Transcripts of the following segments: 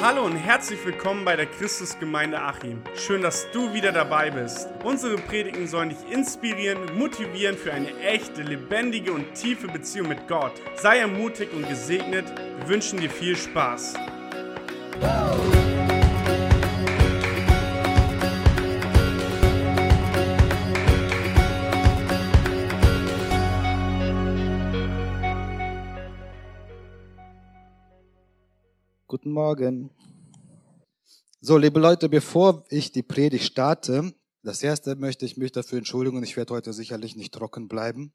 Hallo und herzlich willkommen bei der Christusgemeinde Achim. Schön, dass du wieder dabei bist. Unsere Predigten sollen dich inspirieren, motivieren für eine echte, lebendige und tiefe Beziehung mit Gott. Sei ermutigt und gesegnet. Wir wünschen dir viel Spaß. Guten Morgen. So, liebe Leute, bevor ich die Predigt starte, das erste möchte ich mich dafür entschuldigen. Ich werde heute sicherlich nicht trocken bleiben.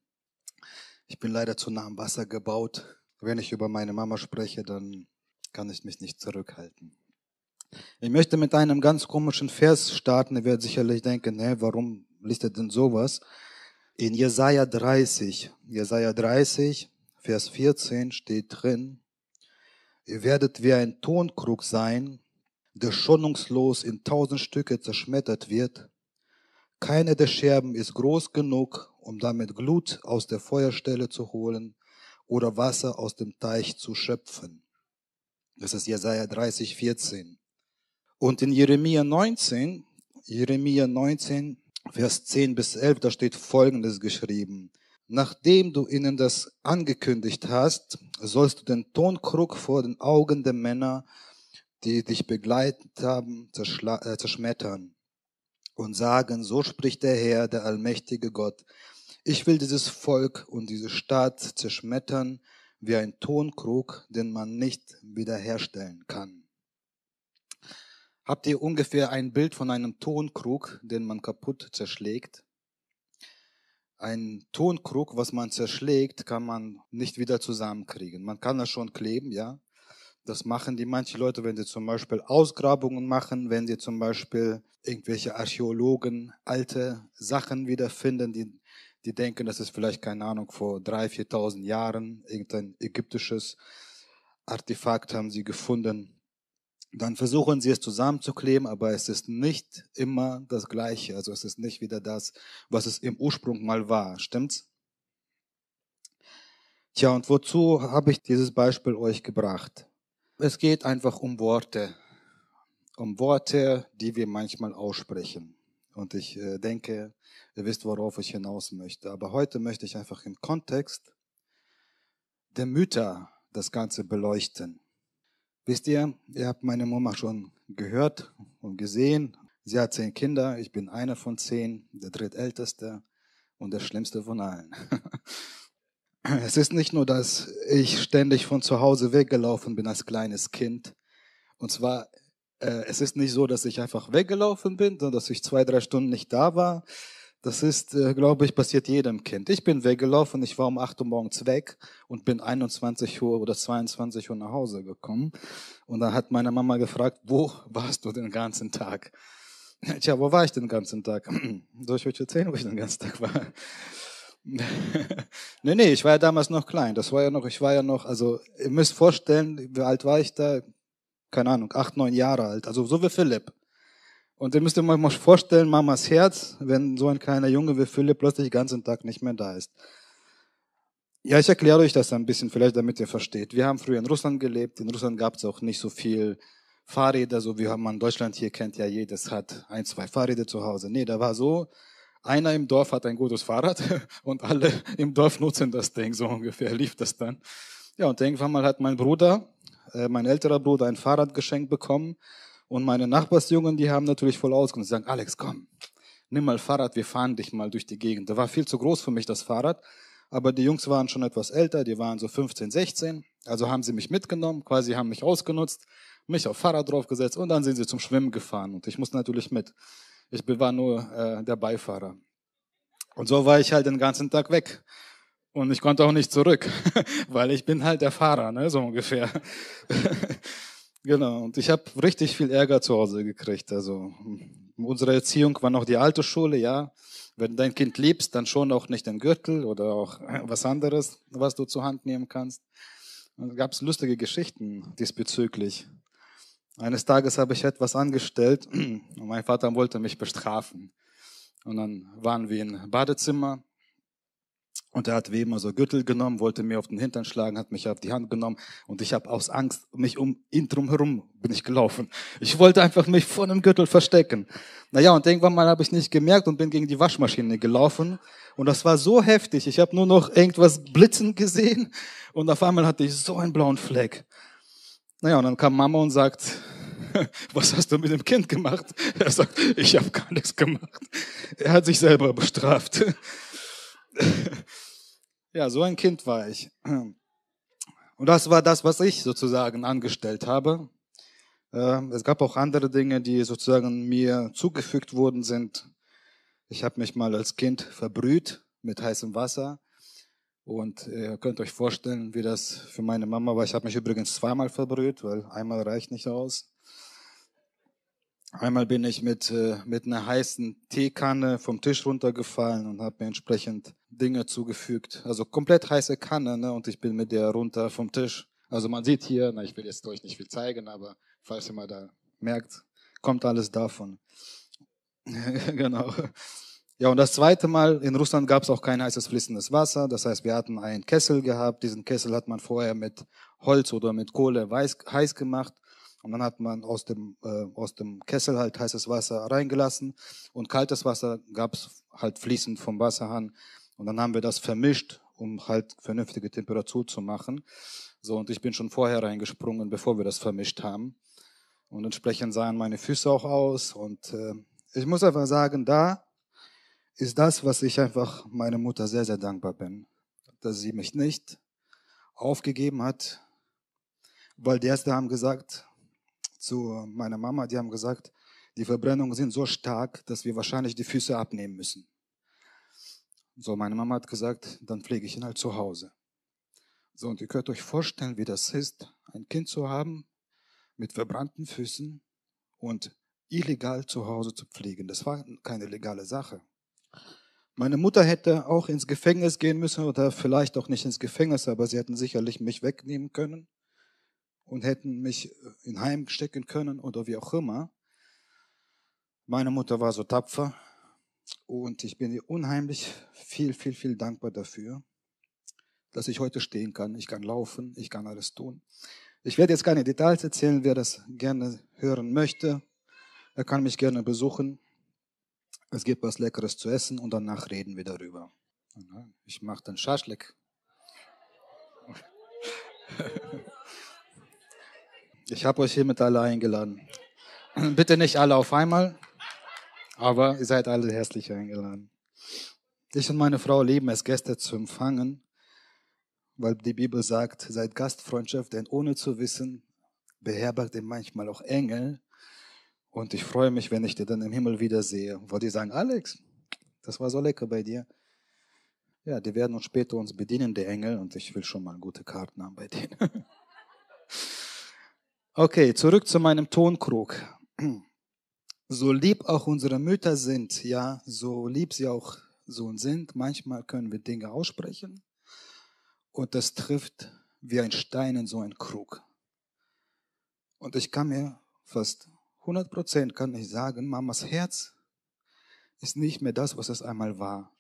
Ich bin leider zu nah am Wasser gebaut. Wenn ich über meine Mama spreche, dann kann ich mich nicht zurückhalten. Ich möchte mit einem ganz komischen Vers starten. Ihr werdet sicherlich denken, ne, warum liest er denn sowas? In Jesaja 30, Jesaja 30, Vers 14 steht drin, Ihr werdet wie ein Tonkrug sein, der schonungslos in tausend Stücke zerschmettert wird. Keine der Scherben ist groß genug, um damit Glut aus der Feuerstelle zu holen oder Wasser aus dem Teich zu schöpfen. Das ist Jesaja 30, 14. Und in Jeremia 19, Jeremia 19, Vers 10 bis 11, da steht Folgendes geschrieben. Nachdem du ihnen das angekündigt hast, sollst du den Tonkrug vor den Augen der Männer, die dich begleitet haben, äh, zerschmettern und sagen, so spricht der Herr, der allmächtige Gott. Ich will dieses Volk und diese Stadt zerschmettern wie ein Tonkrug, den man nicht wiederherstellen kann. Habt ihr ungefähr ein Bild von einem Tonkrug, den man kaputt zerschlägt? Ein Tonkrug, was man zerschlägt, kann man nicht wieder zusammenkriegen. Man kann das schon kleben, ja. Das machen die manche Leute, wenn sie zum Beispiel Ausgrabungen machen, wenn sie zum Beispiel irgendwelche Archäologen alte Sachen wiederfinden, die, die denken, das ist vielleicht, keine Ahnung, vor drei, viertausend Jahren irgendein ägyptisches Artefakt haben sie gefunden dann versuchen sie es zusammenzukleben, aber es ist nicht immer das Gleiche. Also es ist nicht wieder das, was es im Ursprung mal war. Stimmt's? Tja, und wozu habe ich dieses Beispiel euch gebracht? Es geht einfach um Worte. Um Worte, die wir manchmal aussprechen. Und ich äh, denke, ihr wisst, worauf ich hinaus möchte. Aber heute möchte ich einfach im Kontext der Mütter das Ganze beleuchten. Wisst ihr, ihr habt meine Mama schon gehört und gesehen. Sie hat zehn Kinder, ich bin einer von zehn, der drittälteste und der schlimmste von allen. Es ist nicht nur, dass ich ständig von zu Hause weggelaufen bin als kleines Kind. Und zwar, äh, es ist nicht so, dass ich einfach weggelaufen bin, sondern dass ich zwei, drei Stunden nicht da war. Das ist, äh, glaube ich, passiert jedem Kind. Ich bin weggelaufen, ich war um 8 Uhr morgens weg und bin 21 Uhr oder 22 Uhr nach Hause gekommen. Und dann hat meine Mama gefragt, wo warst du den ganzen Tag? Tja, wo war ich den ganzen Tag? Soll ich euch erzählen, wo ich den ganzen Tag war? nee, nee, ich war ja damals noch klein. Das war ja noch, ich war ja noch, also ihr müsst vorstellen, wie alt war ich da? Keine Ahnung, acht, neun Jahre alt. Also so wie Philipp. Und ihr müsst euch mal vorstellen, Mamas Herz, wenn so ein kleiner Junge wie Philipp plötzlich den ganzen Tag nicht mehr da ist. Ja, ich erkläre euch das ein bisschen, vielleicht damit ihr versteht. Wir haben früher in Russland gelebt. In Russland gab es auch nicht so viel Fahrräder, so wie man in Deutschland hier kennt ja jedes hat ein, zwei Fahrräder zu Hause. Nee, da war so, einer im Dorf hat ein gutes Fahrrad und alle im Dorf nutzen das Ding, so ungefähr lief das dann. Ja, und irgendwann mal hat mein Bruder, äh, mein älterer Bruder, ein Fahrrad geschenkt bekommen und meine Nachbarsjungen, die haben natürlich voll ausgenutzt. sagen, Alex, komm, nimm mal Fahrrad, wir fahren dich mal durch die Gegend. Da war viel zu groß für mich, das Fahrrad. Aber die Jungs waren schon etwas älter, die waren so 15, 16. Also haben sie mich mitgenommen, quasi haben mich ausgenutzt, mich auf Fahrrad draufgesetzt und dann sind sie zum Schwimmen gefahren. Und ich musste natürlich mit. Ich war nur äh, der Beifahrer. Und so war ich halt den ganzen Tag weg. Und ich konnte auch nicht zurück, weil ich bin halt der Fahrer, ne, so ungefähr. Genau, und ich habe richtig viel Ärger zu Hause gekriegt. Also unsere Erziehung war noch die alte Schule, ja. Wenn dein Kind liebst, dann schon auch nicht den Gürtel oder auch was anderes, was du zur Hand nehmen kannst. Da gab es lustige Geschichten diesbezüglich. Eines Tages habe ich etwas angestellt und mein Vater wollte mich bestrafen. Und dann waren wir im Badezimmer Und er hat wie immer so Gürtel genommen, wollte mir auf den Hintern schlagen, hat mich auf die Hand genommen und ich habe aus Angst mich um ihn drum herum bin ich gelaufen. Ich wollte einfach mich vor einem Gürtel verstecken. Naja, und irgendwann mal habe ich nicht gemerkt und bin gegen die Waschmaschine gelaufen und das war so heftig. Ich habe nur noch irgendwas blitzen gesehen und auf einmal hatte ich so einen blauen Fleck. Naja, und dann kam Mama und sagt, was hast du mit dem Kind gemacht? Er sagt, ich habe gar nichts gemacht. Er hat sich selber bestraft. Ja, so ein Kind war ich. Und das war das, was ich sozusagen angestellt habe. Ähm, es gab auch andere Dinge, die sozusagen mir zugefügt worden sind. Ich habe mich mal als Kind verbrüht mit heißem Wasser. Und ihr könnt euch vorstellen, wie das für meine Mama war. Ich habe mich übrigens zweimal verbrüht, weil einmal reicht nicht aus. Einmal bin ich mit, äh, mit einer heißen Teekanne vom Tisch runtergefallen und habe mir entsprechend Dinge zugefügt. Also komplett heiße Kanne ne? und ich bin mit der runter vom Tisch. Also man sieht hier, na, ich will jetzt euch nicht viel zeigen, aber falls ihr mal da merkt, kommt alles davon. genau. Ja, und das zweite Mal, in Russland gab es auch kein heißes fließendes Wasser. Das heißt, wir hatten einen Kessel gehabt. Diesen Kessel hat man vorher mit Holz oder mit Kohle weiß, heiß gemacht. Und dann hat man aus dem, äh, aus dem Kessel halt heißes Wasser reingelassen und kaltes Wasser gab es halt fließend vom Wasserhahn. Und dann haben wir das vermischt, um halt vernünftige Temperatur zu machen. So, und ich bin schon vorher reingesprungen, bevor wir das vermischt haben. Und entsprechend sahen meine Füße auch aus. Und äh, ich muss einfach sagen, da ist das, was ich einfach meiner Mutter sehr, sehr dankbar bin. Dass sie mich nicht aufgegeben hat, weil die Erste haben gesagt, zu meiner Mama, die haben gesagt, die Verbrennungen sind so stark, dass wir wahrscheinlich die Füße abnehmen müssen. So, meine Mama hat gesagt, dann pflege ich ihn halt zu Hause. So, und ihr könnt euch vorstellen, wie das ist, ein Kind zu haben mit verbrannten Füßen und illegal zu Hause zu pflegen. Das war keine legale Sache. Meine Mutter hätte auch ins Gefängnis gehen müssen oder vielleicht auch nicht ins Gefängnis, aber sie hätten sicherlich mich wegnehmen können und hätten mich in Heim stecken können oder wie auch immer. Meine Mutter war so tapfer und ich bin ihr unheimlich viel, viel, viel dankbar dafür, dass ich heute stehen kann. Ich kann laufen, ich kann alles tun. Ich werde jetzt keine Details erzählen. Wer das gerne hören möchte, er kann mich gerne besuchen. Es gibt was Leckeres zu essen und danach reden wir darüber. Ich mache den Schaschlik. Ich habe euch hiermit alle eingeladen. Bitte nicht alle auf einmal, aber ihr seid alle herzlich eingeladen. Ich und meine Frau lieben es, Gäste zu empfangen, weil die Bibel sagt, seid Gastfreundschaft, denn ohne zu wissen, beherbergt ihr manchmal auch Engel. Und ich freue mich, wenn ich dir dann im Himmel wiedersehe. Wo die sagen, Alex, das war so lecker bei dir. Ja, die werden uns später uns bedienen, die Engel, und ich will schon mal gute Karten haben bei denen. Okay, zurück zu meinem Tonkrug. So lieb auch unsere Mütter sind, ja, so lieb sie auch so sind, manchmal können wir Dinge aussprechen und das trifft wie ein Stein in so einen Krug. Und ich kann mir fast 100 Prozent kann ich sagen, Mamas Herz ist nicht mehr das, was es einmal war.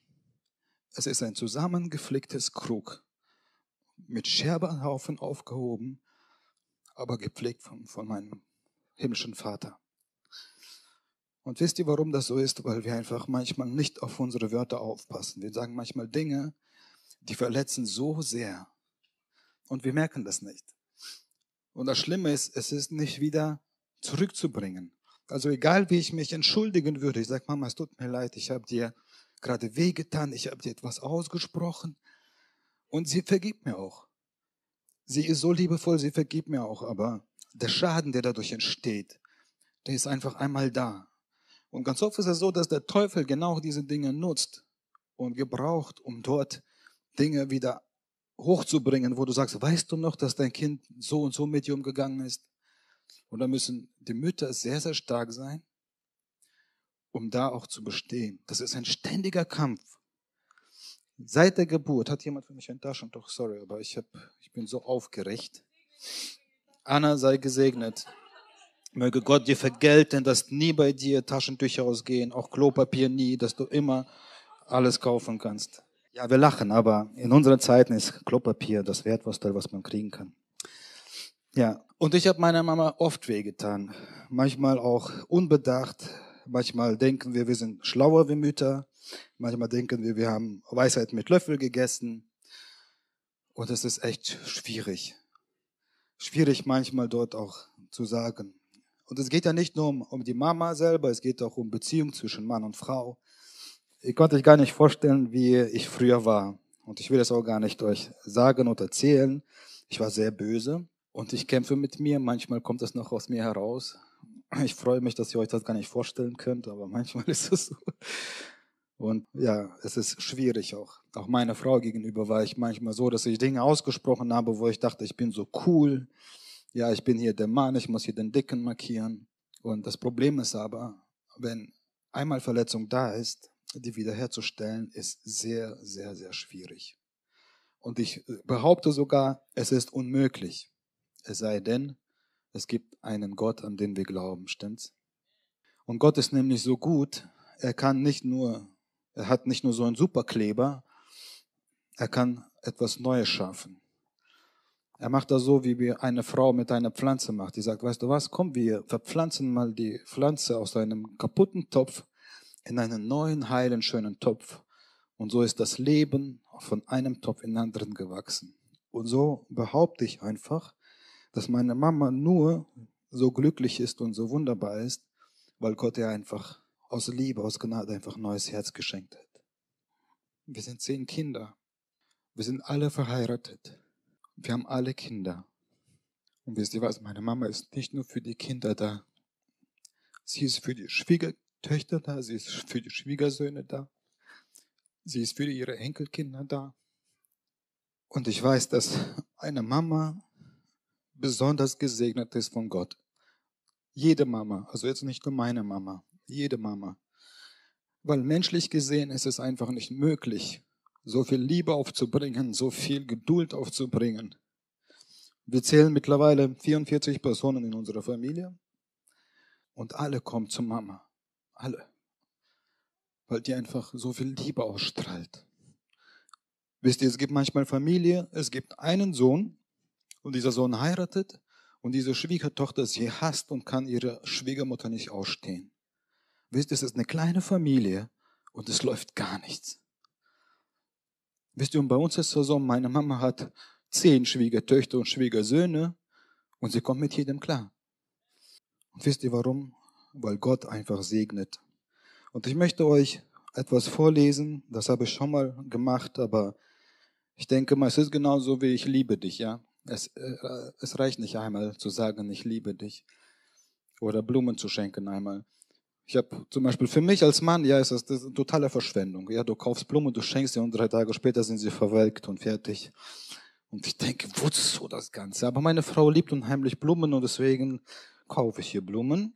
Es ist ein zusammengeflicktes Krug mit Scherbenhaufen aufgehoben aber gepflegt von, von meinem himmlischen Vater. Und wisst ihr, warum das so ist? Weil wir einfach manchmal nicht auf unsere Wörter aufpassen. Wir sagen manchmal Dinge, die verletzen so sehr. Und wir merken das nicht. Und das Schlimme ist, es ist nicht wieder zurückzubringen. Also egal, wie ich mich entschuldigen würde, ich sage, Mama, es tut mir leid, ich habe dir gerade wehgetan, ich habe dir etwas ausgesprochen. Und sie vergibt mir auch. Sie ist so liebevoll, sie vergibt mir auch, aber der Schaden, der dadurch entsteht, der ist einfach einmal da. Und ganz oft ist es so, dass der Teufel genau diese Dinge nutzt und gebraucht, um dort Dinge wieder hochzubringen, wo du sagst, weißt du noch, dass dein Kind so und so mit dir umgegangen ist? Und da müssen die Mütter sehr, sehr stark sein, um da auch zu bestehen. Das ist ein ständiger Kampf. Seit der Geburt hat jemand für mich ein Taschentuch, sorry, aber ich, hab, ich bin so aufgeregt. Anna sei gesegnet. Möge Gott dir vergelten, dass nie bei dir Taschentücher ausgehen, auch Klopapier nie, dass du immer alles kaufen kannst. Ja, wir lachen, aber in unseren Zeiten ist Klopapier das Wertvollste, was man kriegen kann. Ja, und ich habe meiner Mama oft wehgetan. Manchmal auch unbedacht. Manchmal denken wir, wir sind schlauer wie Mütter. Manchmal denken wir, wir haben Weisheit mit Löffel gegessen. Und es ist echt schwierig. Schwierig manchmal dort auch zu sagen. Und es geht ja nicht nur um, um die Mama selber, es geht auch um Beziehung zwischen Mann und Frau. Ihr könnt euch gar nicht vorstellen, wie ich früher war. Und ich will es auch gar nicht euch sagen oder erzählen. Ich war sehr böse und ich kämpfe mit mir. Manchmal kommt es noch aus mir heraus. Ich freue mich, dass ihr euch das gar nicht vorstellen könnt, aber manchmal ist es so. Und ja, es ist schwierig auch. Auch meiner Frau gegenüber war ich manchmal so, dass ich Dinge ausgesprochen habe, wo ich dachte, ich bin so cool. Ja, ich bin hier der Mann, ich muss hier den Dicken markieren. Und das Problem ist aber, wenn einmal Verletzung da ist, die wiederherzustellen, ist sehr, sehr, sehr schwierig. Und ich behaupte sogar, es ist unmöglich. Es sei denn, es gibt einen Gott, an den wir glauben, stimmt's? Und Gott ist nämlich so gut, er kann nicht nur, er hat nicht nur so einen Superkleber, er kann etwas Neues schaffen. Er macht das so, wie eine Frau mit einer Pflanze macht. Die sagt, weißt du was, komm, wir verpflanzen mal die Pflanze aus einem kaputten Topf in einen neuen, heilen, schönen Topf. Und so ist das Leben von einem Topf in den anderen gewachsen. Und so behaupte ich einfach, dass meine Mama nur so glücklich ist und so wunderbar ist, weil Gott ihr einfach aus Liebe, aus Gnade einfach ein neues Herz geschenkt hat. Wir sind zehn Kinder. Wir sind alle verheiratet. Wir haben alle Kinder. Und wisst ihr was, meine Mama ist nicht nur für die Kinder da. Sie ist für die Schwieger Töchter da, sie ist für die Schwiegersöhne da, sie ist für ihre Enkelkinder da. Und ich weiß, dass eine Mama besonders gesegnet ist von Gott. Jede Mama, also jetzt nicht nur meine Mama, jede Mama. Weil menschlich gesehen ist es einfach nicht möglich, so viel Liebe aufzubringen, so viel Geduld aufzubringen. Wir zählen mittlerweile 44 Personen in unserer Familie und alle kommen zu Mama. Alle. Weil die einfach so viel Liebe ausstrahlt. Wisst ihr, es gibt manchmal Familie, es gibt einen Sohn und dieser Sohn heiratet und diese Schwiegertochter sie hasst und kann ihre Schwiegermutter nicht ausstehen. Wisst ihr, es ist eine kleine Familie und es läuft gar nichts. Wisst ihr, und bei uns ist es so, meine Mama hat zehn Schwiegertöchter und Schwiegersöhne und sie kommt mit jedem klar. Und wisst ihr warum? weil Gott einfach segnet. Und ich möchte euch etwas vorlesen, das habe ich schon mal gemacht, aber ich denke mal, es ist genauso wie ich liebe dich, ja. Es, äh, es reicht nicht einmal zu sagen, ich liebe dich oder Blumen zu schenken einmal. Ich habe zum Beispiel für mich als Mann, ja, ist das, das ist eine totale Verschwendung. Ja, du kaufst Blumen, du schenkst sie und drei Tage später sind sie verwelkt und fertig. Und ich denke, wozu das Ganze? Aber meine Frau liebt unheimlich Blumen und deswegen kaufe ich hier Blumen.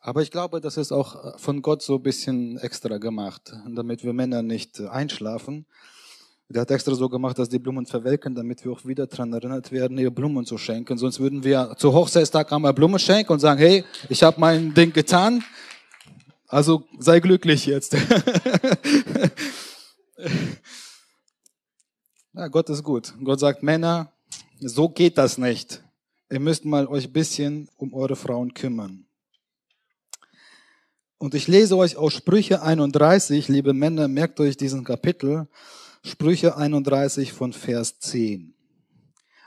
Aber ich glaube, das ist auch äh, von Gott so ein bisschen extra gemacht, damit wir Männer nicht äh, einschlafen. Der hat extra so gemacht, dass die Blumen verwelken, damit wir auch wieder daran erinnert werden, ihr Blumen zu schenken. Sonst würden wir zu Hochzeitstag einmal Blumen schenken und sagen, hey, ich habe mein Ding getan, also sei glücklich jetzt. ja, Gott ist gut. Gott sagt, Männer, so geht das nicht. Ihr müsst mal euch bisschen um eure Frauen kümmern. Und ich lese euch aus Sprüche 31, liebe Männer, merkt euch diesen Kapitel, Sprüche 31 von Vers 10.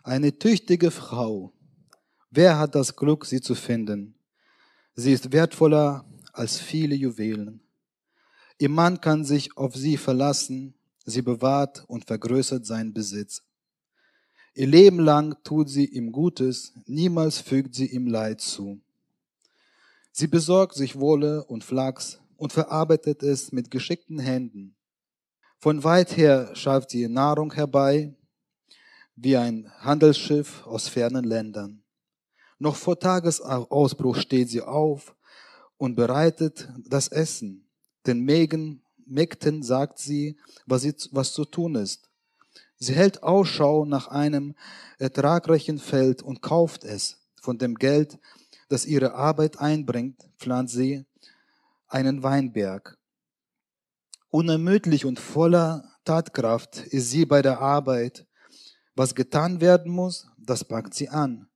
Eine tüchtige Frau, wer hat das Glück, sie zu finden? Sie ist wertvoller als viele Juwelen. Ihr Mann kann sich auf sie verlassen, sie bewahrt und vergrößert seinen Besitz. Ihr Leben lang tut sie ihm Gutes, niemals fügt sie ihm Leid zu. Sie besorgt sich Wolle und Flachs und verarbeitet es mit geschickten Händen. Von weit her schafft sie Nahrung herbei, wie ein Handelsschiff aus fernen Ländern. Noch vor Tagesausbruch steht sie auf und bereitet das Essen. Den Mägen, Mägden sagt sie, was, sie, was zu tun ist. Sie hält Ausschau nach einem ertragreichen Feld und kauft es. Von dem Geld das ihre Arbeit einbringt, pflanzt sie einen Weinberg. Unermüdlich und voller Tatkraft ist sie bei der Arbeit. Was getan werden muss, das packt sie an.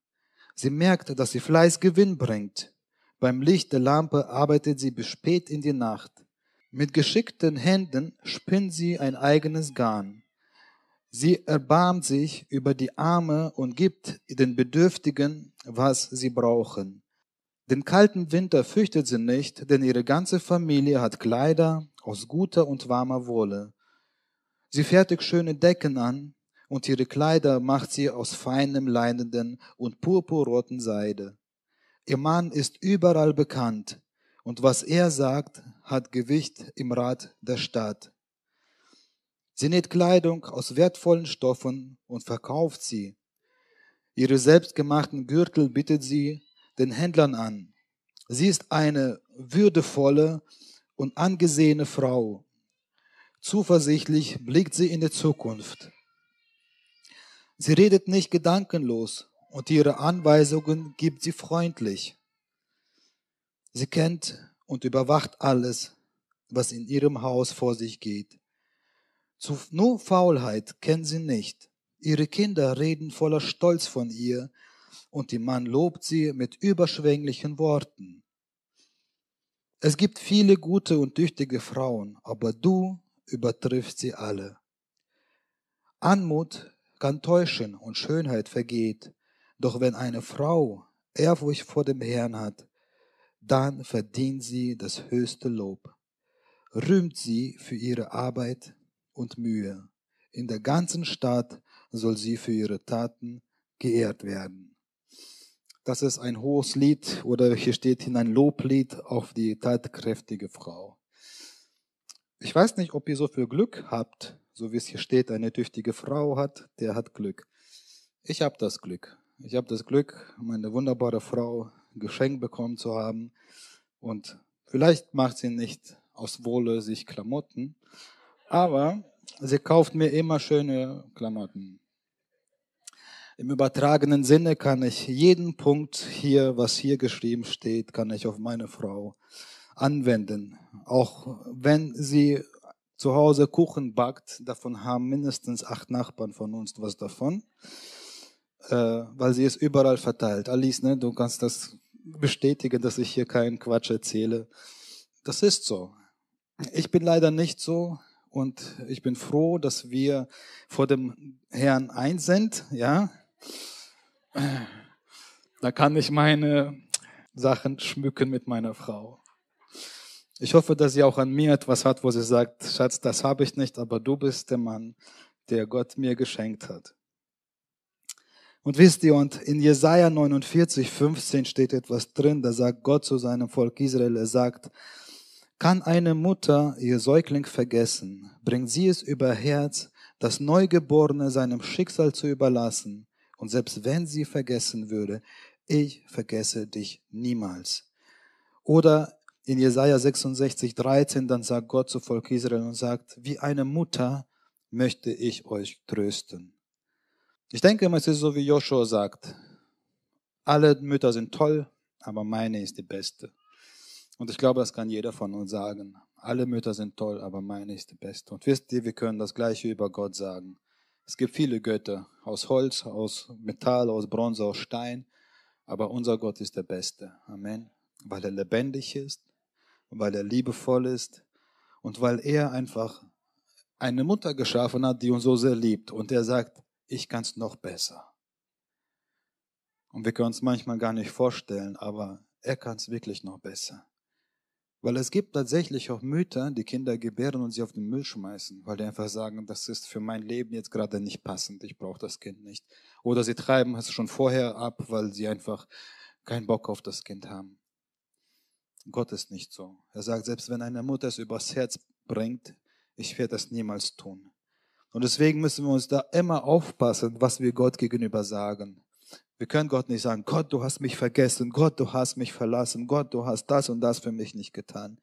Sie merkt, dass sie Fleiß Gewinn bringt. Beim Licht der Lampe arbeitet sie bis spät in die Nacht. Mit geschickten Händen spinnt sie ein eigenes Garn. Sie erbarmt sich über die Arme und gibt den Bedürftigen, was sie brauchen. Den kalten Winter fürchtet sie nicht, denn ihre ganze Familie hat Kleider aus guter und warmer Wolle. Sie fertigt schöne Decken an, und ihre Kleider macht sie aus feinem leinenden und purpurroten Seide. Ihr Mann ist überall bekannt, und was er sagt, hat Gewicht im Rat der Stadt. Sie näht Kleidung aus wertvollen Stoffen und verkauft sie. Ihre selbstgemachten Gürtel bietet sie den Händlern an. Sie ist eine würdevolle und angesehene Frau. Zuversichtlich blickt sie in die Zukunft. Sie redet nicht gedankenlos und ihre Anweisungen gibt sie freundlich. Sie kennt und überwacht alles, was in ihrem Haus vor sich geht. Zu nur Faulheit kennt sie nicht. Ihre Kinder reden voller Stolz von ihr und die Mann lobt sie mit überschwänglichen Worten. Es gibt viele gute und tüchtige Frauen, aber du übertrifft sie alle. Anmut kann täuschen und Schönheit vergeht, doch wenn eine Frau Ehrfurcht vor dem Herrn hat, dann verdient sie das höchste Lob. Rühmt sie für ihre Arbeit und Mühe. In der ganzen Stadt soll sie für ihre Taten geehrt werden. Das ist ein hohes Lied oder hier steht hin ein Loblied auf die tatkräftige Frau. Ich weiß nicht, ob ihr so viel Glück habt, so wie es hier steht, eine tüchtige Frau hat, der hat Glück. Ich habe das Glück. Ich habe das Glück, meine wunderbare Frau geschenkt bekommen zu haben. Und vielleicht macht sie nicht aus Wohle sich Klamotten, aber sie kauft mir immer schöne Klamotten. Im übertragenen Sinne kann ich jeden Punkt hier, was hier geschrieben steht, kann ich auf meine Frau anwenden. Auch wenn sie zu Hause Kuchen backt, davon haben mindestens acht Nachbarn von uns was davon, äh, weil sie es überall verteilt. Alice, ne, du kannst das bestätigen, dass ich hier keinen Quatsch erzähle. Das ist so. Ich bin leider nicht so und ich bin froh, dass wir vor dem Herrn eins sind, ja. Da kann ich meine Sachen schmücken mit meiner Frau. Ich hoffe, dass sie auch an mir etwas hat, wo sie sagt, Schatz, das habe ich nicht, aber du bist der Mann, der Gott mir geschenkt hat. Und wisst ihr, und in Jesaja 49, 15 steht etwas drin, da sagt Gott zu seinem Volk Israel, er sagt, kann eine Mutter ihr Säugling vergessen, bringt sie es über Herz, das Neugeborene seinem Schicksal zu überlassen, und selbst wenn sie vergessen würde, ich vergesse dich niemals. Oder in Jesaja 66, 13, dann sagt Gott zu Volk Israel und sagt, wie eine Mutter möchte ich euch trösten. Ich denke, es ist so, wie Joshua sagt. Alle Mütter sind toll, aber meine ist die beste. Und ich glaube, das kann jeder von uns sagen. Alle Mütter sind toll, aber meine ist die beste. Und wisst ihr, wir können das Gleiche über Gott sagen. Es gibt viele Götter, aus Holz, aus Metall, aus Bronze, aus Stein, aber unser Gott ist der Beste. Amen. Weil er lebendig ist, weil er liebevoll ist und weil er einfach eine Mutter geschaffen hat, die uns so sehr liebt. Und er sagt, ich kann es noch besser. Und wir können uns manchmal gar nicht vorstellen, aber er kann es wirklich noch besser. Weil es gibt tatsächlich auch Mütter, die Kinder gebären und sie auf den Müll schmeißen, weil die einfach sagen, das ist für mein Leben jetzt gerade nicht passend, ich brauche das Kind nicht. Oder sie treiben es schon vorher ab, weil sie einfach keinen Bock auf das Kind haben. Gott ist nicht so. Er sagt, selbst wenn eine Mutter es übers Herz bringt, ich werde das niemals tun. Und deswegen müssen wir uns da immer aufpassen, was wir Gott gegenüber sagen. Wir können Gott nicht sagen, Gott, du hast mich vergessen, Gott, du hast mich verlassen, Gott, du hast das und das für mich nicht getan.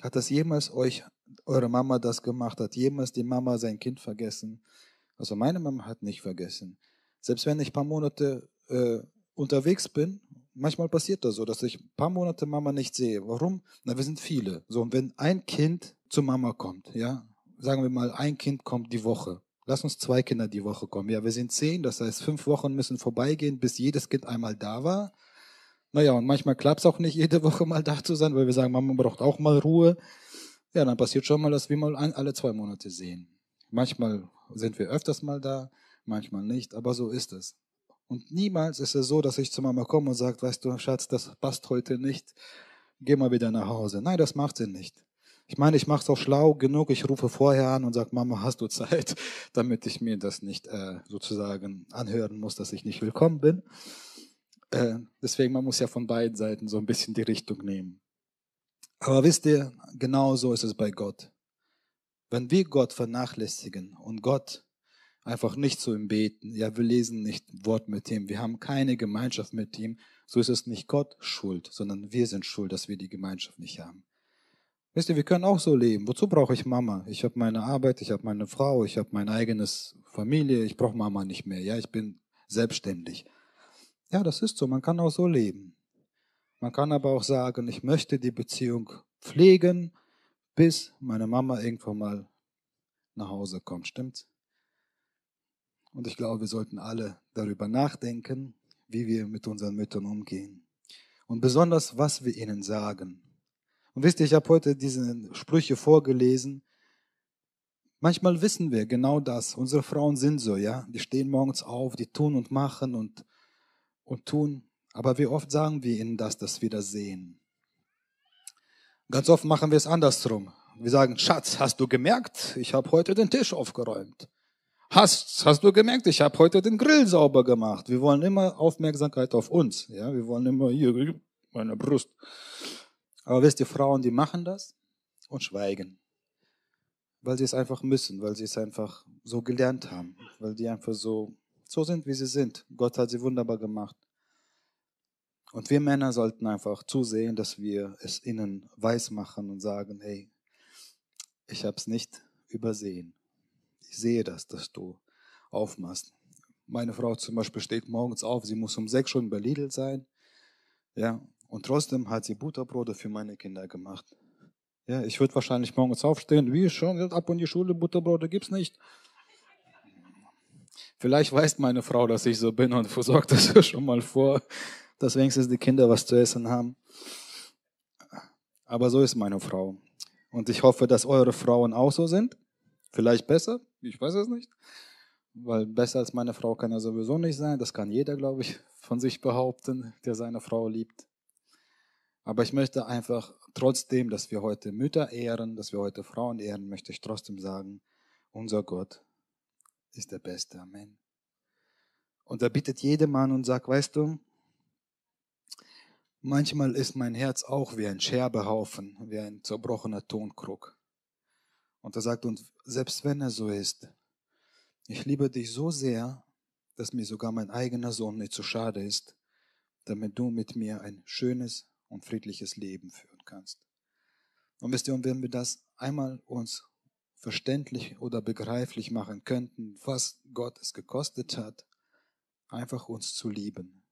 Hat das jemals euch, eure Mama das gemacht? Hat jemals die Mama sein Kind vergessen? Also meine Mama hat nicht vergessen. Selbst wenn ich ein paar Monate äh, unterwegs bin manchmal passiert das so, dass ich ein paar Monate Mama nicht sehe. Warum? Na, wir sind viele. So, und wenn ein Kind zu Mama kommt, ja, sagen wir mal, ein Kind kommt die Woche. Lass uns zwei Kinder die Woche kommen. Ja, wir sind zehn, das heißt, fünf Wochen müssen vorbeigehen, bis jedes Kind einmal da war. Naja, und manchmal klappt es auch nicht, jede Woche mal da zu sein, weil wir sagen, Mama braucht auch mal Ruhe. Ja, dann passiert schon mal, dass wir mal alle zwei Monate sehen. Manchmal sind wir öfters mal da, manchmal nicht, aber so ist es. Und niemals ist es so, dass ich zu Mama komme und sage, weißt du, Schatz, das passt heute nicht, geh mal wieder nach Hause. Nein, das macht sie nicht. Ich meine, ich mache es auch schlau genug, ich rufe vorher an und sage, Mama, hast du Zeit, damit ich mir das nicht äh, sozusagen anhören muss, dass ich nicht willkommen bin. Äh, deswegen, man muss ja von beiden Seiten so ein bisschen die Richtung nehmen. Aber wisst ihr, genau so ist es bei Gott. Wenn wir Gott vernachlässigen und Gott einfach nicht zu ihm beten, ja, wir lesen nicht Wort mit ihm, wir haben keine Gemeinschaft mit ihm, so ist es nicht Gott schuld, sondern wir sind schuld, dass wir die Gemeinschaft nicht haben. Wisst ihr, wir können auch so leben. Wozu brauche ich Mama? Ich habe meine Arbeit, ich habe meine Frau, ich habe mein eigenes Familie, ich brauche Mama nicht mehr. Ja, ich bin selbstständig. Ja, das ist so, man kann auch so leben. Man kann aber auch sagen, ich möchte die Beziehung pflegen, bis meine Mama irgendwann mal nach Hause kommt. Stimmt's? Und ich glaube, wir sollten alle darüber nachdenken, wie wir mit unseren Müttern umgehen. Und besonders, was wir ihnen sagen. Und wisst ihr, ich habe heute diese Sprüche vorgelesen. Manchmal wissen wir genau das. Unsere Frauen sind so, ja. Die stehen morgens auf, die tun und machen und, und tun. Aber wie oft sagen wir ihnen das, dass wir das sehen? Ganz oft machen wir es andersrum. Wir sagen, Schatz, hast du gemerkt, ich habe heute den Tisch aufgeräumt. Hast, hast du gemerkt, ich habe heute den Grill sauber gemacht. Wir wollen immer Aufmerksamkeit auf uns. Ja, wir wollen immer hier meine Brust. Aber wisst ihr, Frauen, die machen das und schweigen, weil sie es einfach müssen, weil sie es einfach so gelernt haben, weil die einfach so so sind, wie sie sind. Gott hat sie wunderbar gemacht. Und wir Männer sollten einfach zusehen, dass wir es ihnen weiß machen und sagen, hey, ich habe es nicht übersehen ich sehe das, dass du aufmachst. Meine Frau zum Beispiel steht morgens auf, sie muss um sechs schon bei Lidl sein. Ja, und trotzdem hat sie Butterbrote für meine Kinder gemacht. Ja, ich würde wahrscheinlich morgens aufstehen, wie schon, ab und die Schule, Butterbrote gibt's nicht. Vielleicht weiß meine Frau, dass ich so bin und versorgt das schon mal vor, dass wenigstens die Kinder was zu essen haben. Aber so ist meine Frau. Und ich hoffe, dass eure Frauen auch so sind. Vielleicht besser, ich weiß es nicht. Weil besser als meine Frau kann er sowieso nicht sein. Das kann jeder, glaube ich, von sich behaupten, der seine Frau liebt. Aber ich möchte einfach trotzdem, dass wir heute Mütter ehren, dass wir heute Frauen ehren, möchte ich trotzdem sagen, unser Gott ist der Beste. Amen. Und er bittet jedem Mann und sagt, weißt du, manchmal ist mein Herz auch wie ein Scherbehaufen, wie ein zerbrochener Tonkrug. Und er sagt, und selbst wenn er so ist, ich liebe dich so sehr, dass mir sogar mein eigener Sohn nicht zu schade ist, damit du mit mir ein schönes und friedliches Leben führen kannst. Und wisst ihr, und wenn wir das einmal uns verständlich oder begreiflich machen könnten, was Gott es gekostet hat, einfach uns zu lieben.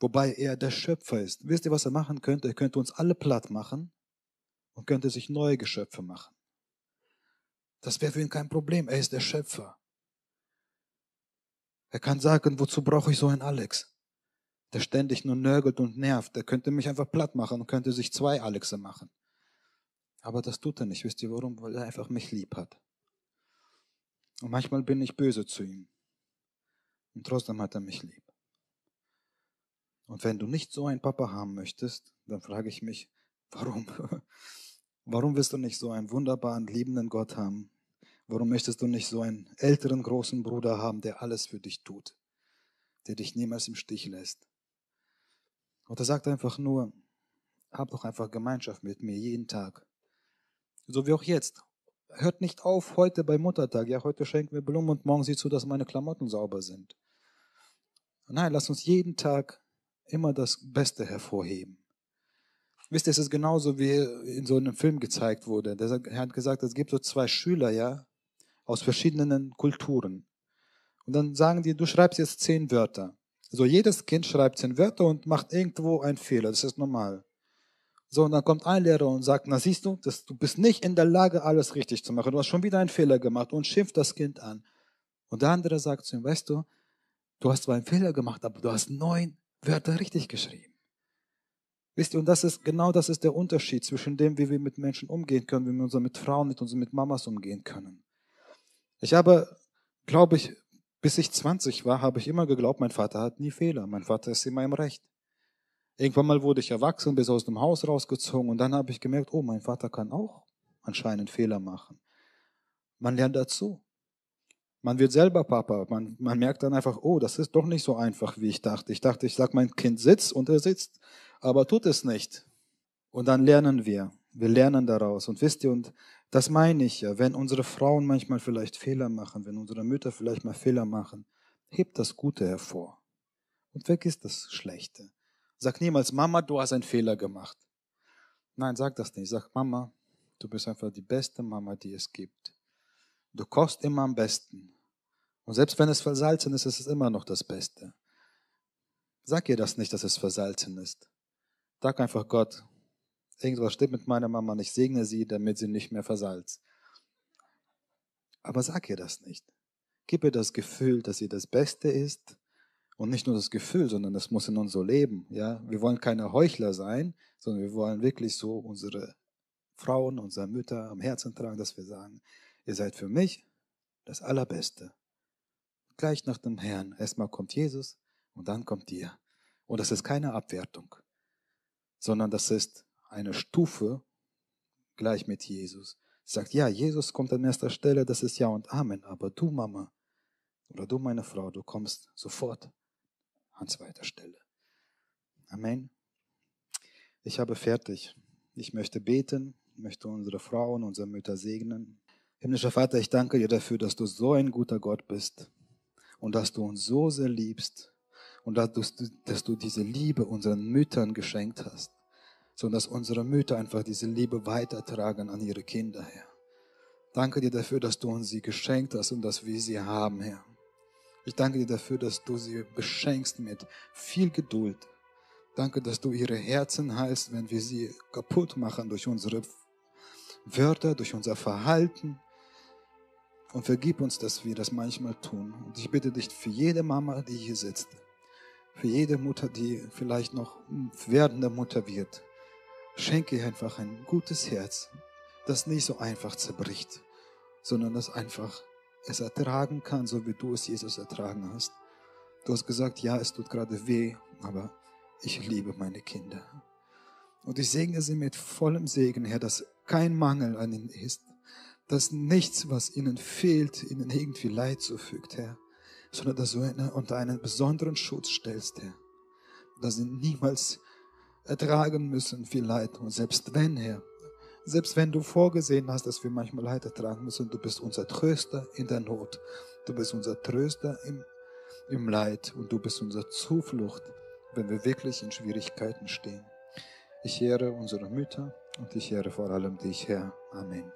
Wobei er der Schöpfer ist. Wisst ihr, was er machen könnte? Er könnte uns alle platt machen und könnte sich neue Geschöpfe machen. Das wäre für ihn kein Problem. Er ist der Schöpfer. Er kann sagen, wozu brauche ich so einen Alex? Der ständig nur nörgelt und nervt. Der könnte mich einfach platt machen und könnte sich zwei Alexe machen. Aber das tut er nicht. Wisst ihr warum? Weil er einfach mich lieb hat. Und manchmal bin ich böse zu ihm. Und trotzdem hat er mich lieb. Und wenn du nicht so einen Papa haben möchtest, dann frage ich mich, warum? Warum willst du nicht so einen wunderbaren, liebenden Gott haben? Warum möchtest du nicht so einen älteren, großen Bruder haben, der alles für dich tut, der dich niemals im Stich lässt? Und er sagt einfach nur, hab doch einfach Gemeinschaft mit mir jeden Tag. So wie auch jetzt. Hört nicht auf heute bei Muttertag. Ja, heute schenken wir Blumen und morgen sieh zu, dass meine Klamotten sauber sind. Nein, lass uns jeden Tag immer das Beste hervorheben. Wisst ihr, es ist genauso wie in so einem Film gezeigt wurde. Er hat gesagt, es gibt so zwei Schüler, ja, aus verschiedenen Kulturen. Und dann sagen die, du schreibst jetzt zehn Wörter. So, jedes Kind schreibt zehn Wörter und macht irgendwo einen Fehler. Das ist normal. So, und dann kommt ein Lehrer und sagt, na siehst du, das, du bist nicht in der Lage, alles richtig zu machen. Du hast schon wieder einen Fehler gemacht und schimpft das Kind an. Und der andere sagt zu ihm, weißt du, du hast zwar einen Fehler gemacht, aber du hast neun Wörter richtig geschrieben. Wisst ihr, und das ist, genau das ist der Unterschied zwischen dem, wie wir mit Menschen umgehen können, wie wir mit Frauen, mit unseren, mit Mamas umgehen können. Ich habe, glaube ich, bis ich 20 war, habe ich immer geglaubt, mein Vater hat nie Fehler. Mein Vater ist immer im Recht. Irgendwann mal wurde ich erwachsen, bis aus dem Haus rausgezogen und dann habe ich gemerkt, oh, mein Vater kann auch anscheinend Fehler machen. Man lernt dazu. Man wird selber Papa. Man, man merkt dann einfach, oh, das ist doch nicht so einfach, wie ich dachte. Ich dachte, ich sage, mein Kind sitzt und er sitzt, aber tut es nicht. Und dann lernen wir. Wir lernen daraus. Und wisst ihr, und das meine ich ja, wenn unsere Frauen manchmal vielleicht Fehler machen, wenn unsere Mütter vielleicht mal Fehler machen, hebt das Gute hervor und vergiss das Schlechte. Sag niemals, Mama, du hast einen Fehler gemacht. Nein, sag das nicht. Sag, Mama, du bist einfach die beste Mama, die es gibt. Du kochst immer am besten. Und selbst wenn es versalzen ist, ist es immer noch das Beste. Sag ihr das nicht, dass es versalzen ist. Sag einfach Gott, irgendwas stimmt mit meiner Mama nicht, segne sie, damit sie nicht mehr versalzt. Aber sag ihr das nicht. Gib ihr das Gefühl, dass sie das Beste ist und nicht nur das Gefühl, sondern das muss in uns so leben. Ja? Wir wollen keine Heuchler sein, sondern wir wollen wirklich so unsere Frauen, unsere Mütter am Herzen tragen, dass wir sagen, ihr seid für mich das Allerbeste. Gleich nach dem Herrn. Erstmal kommt Jesus und dann kommt ihr. Und das ist keine Abwertung, sondern das ist eine Stufe gleich mit Jesus. Sagt, ja, Jesus kommt an erster Stelle, das ist Ja und Amen. Aber du, Mama, oder du, meine Frau, du kommst sofort an zweiter Stelle. Amen. Ich habe fertig. Ich möchte beten, möchte unsere Frauen, unsere Mütter segnen. Himmlischer Vater, ich danke dir dafür, dass du so ein guter Gott bist und dass du uns so sehr liebst und dass du, dass du diese Liebe unseren Müttern geschenkt hast, sondern dass unsere Mütter einfach diese Liebe weitertragen an ihre Kinder, Herr. Danke dir dafür, dass du uns sie geschenkt hast und dass wir sie haben, Herr. Ich danke dir dafür, dass du sie beschenkst mit viel Geduld. Danke, dass du ihre Herzen heilst, wenn wir sie kaputt machen durch unsere Wörter, durch unser Verhalten. Und vergib uns, dass wir das manchmal tun. Und ich bitte dich für jede Mama, die hier sitzt, für jede Mutter, die vielleicht noch werdende Mutter wird, schenke einfach ein gutes Herz, das nicht so einfach zerbricht, sondern das einfach es ertragen kann, so wie du es Jesus ertragen hast. Du hast gesagt, ja, es tut gerade weh, aber ich liebe meine Kinder. Und ich segne sie mit vollem Segen, Herr, dass kein Mangel an ihnen ist, dass nichts, was ihnen fehlt, ihnen irgendwie Leid zufügt, Herr, sondern dass du ihnen unter einen besonderen Schutz stellst, Herr. Dass sie niemals ertragen müssen viel Leid. Und selbst wenn, Herr, selbst wenn du vorgesehen hast, dass wir manchmal Leid ertragen müssen, du bist unser Tröster in der Not. Du bist unser Tröster im, im Leid und du bist unsere Zuflucht, wenn wir wirklich in Schwierigkeiten stehen. Ich ehre unsere Mütter und ich ehre vor allem dich, Herr. Amen.